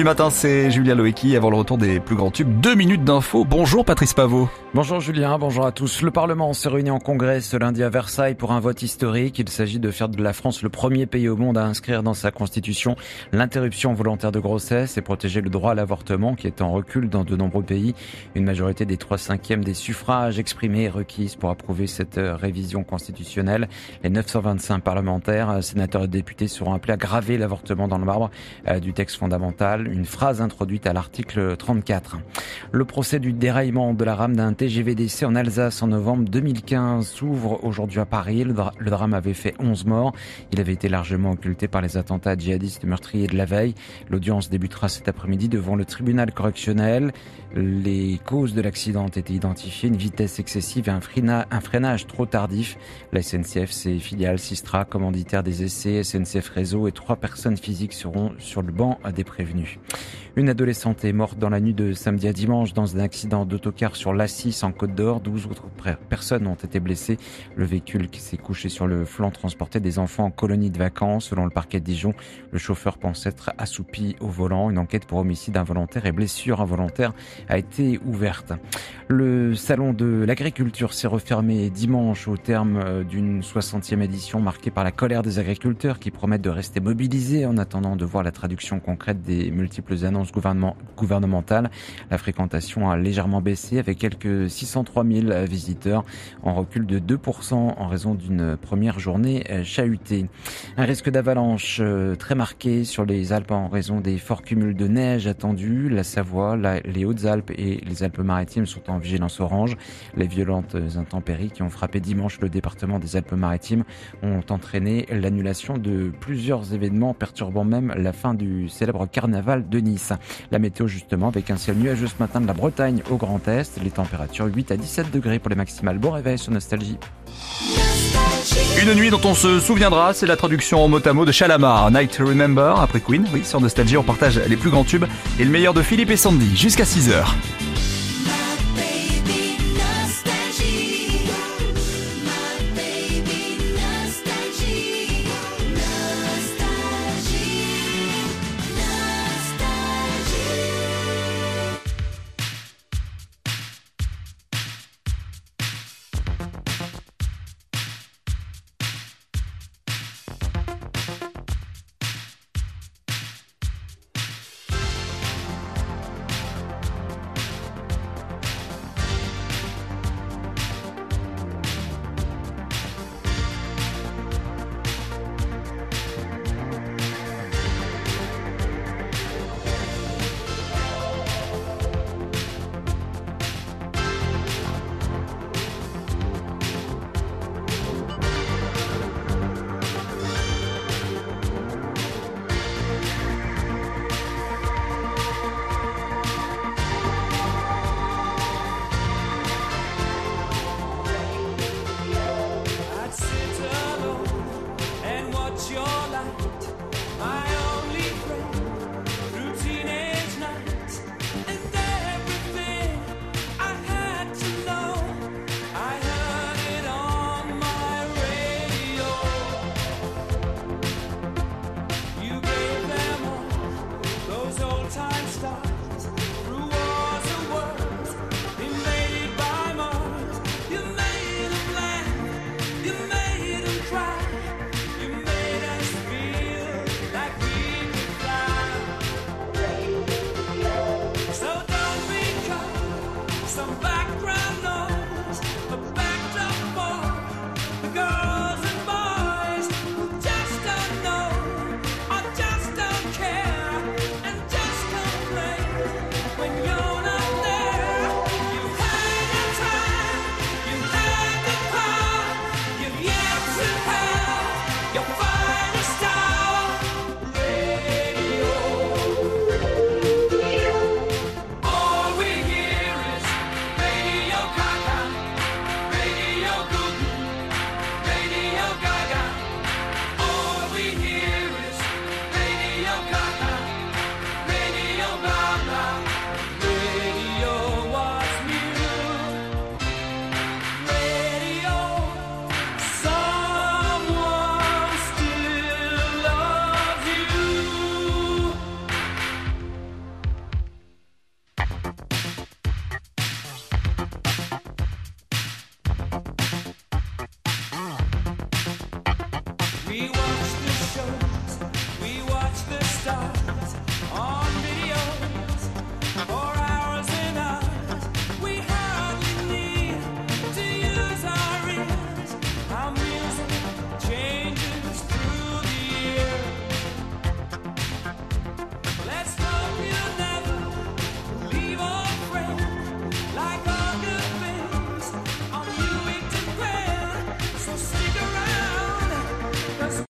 Du matin, c'est avant le retour des plus grands tubes. Deux minutes d'info. Bonjour Patrice Pavot. Bonjour Julien, bonjour à tous. Le Parlement s'est réuni en congrès ce lundi à Versailles pour un vote historique. Il s'agit de faire de la France le premier pays au monde à inscrire dans sa constitution l'interruption volontaire de grossesse et protéger le droit à l'avortement qui est en recul dans de nombreux pays. Une majorité des trois cinquièmes des suffrages exprimés est requise pour approuver cette euh, révision constitutionnelle. Les 925 parlementaires, sénateurs et députés seront appelés à graver l'avortement dans le marbre euh, du texte fondamental une phrase introduite à l'article 34. Le procès du déraillement de la rame d'un TGVDC en Alsace en novembre 2015 s'ouvre aujourd'hui à Paris. Le, drame avait fait 11 morts. Il avait été largement occulté par les attentats djihadistes meurtriers de la veille. L'audience débutera cet après-midi devant le tribunal correctionnel. Les causes de l'accident ont été identifiées, une vitesse excessive et un, freinage trop tardif. La SNCF, ses filiales, Sistra, commanditaire des essais, SNCF Réseau et trois personnes physiques seront sur le banc des prévenus. Une adolescente est morte dans la nuit de samedi à dimanche dans un accident d'autocar sur l'Assis en Côte d'Or. 12 autres personnes ont été blessées. Le véhicule qui s'est couché sur le flanc transportait des enfants en colonie de vacances. Selon le parquet de Dijon, le chauffeur pense être assoupi au volant. Une enquête pour homicide involontaire et blessure involontaire a été ouverte. Le salon de l'agriculture s'est refermé dimanche au terme euh, d'une 60e édition marquée par la colère des agriculteurs qui promettent de rester mobilisés en attendant de voir la traduction concrète des multiples annonces gouvernementale. La fréquentation a légèrement baissé avec quelques 603 000 visiteurs en recul de 2% en raison d'une première journée euh, chahutée. Un risque d'avalanche euh, très marqué sur les Alpes en raison des forts cumuls de neige attendus. La Savoie, les Hautes-Alpes et les Alpes-Maritimes sont en vigilance orange. Les violentes intempéries qui ont frappé dimanche le département des Alpes-Maritimes ont entraîné l'annulation de plusieurs événements perturbant même la fin du célèbre carnaval de Nice. La météo justement avec un ciel nuageux ce matin de la Bretagne au Grand Est. Les températures 8 à 17 degrés pour les maximales. Bon réveil sur Nostalgie. Une nuit dont on se souviendra, c'est la traduction en mot à mot de Chalamar, Night to Remember, après Queen. Oui, sur Nostalgie, on partage les plus grands tubes et le meilleur de Philippe et Sandy jusqu'à 6h.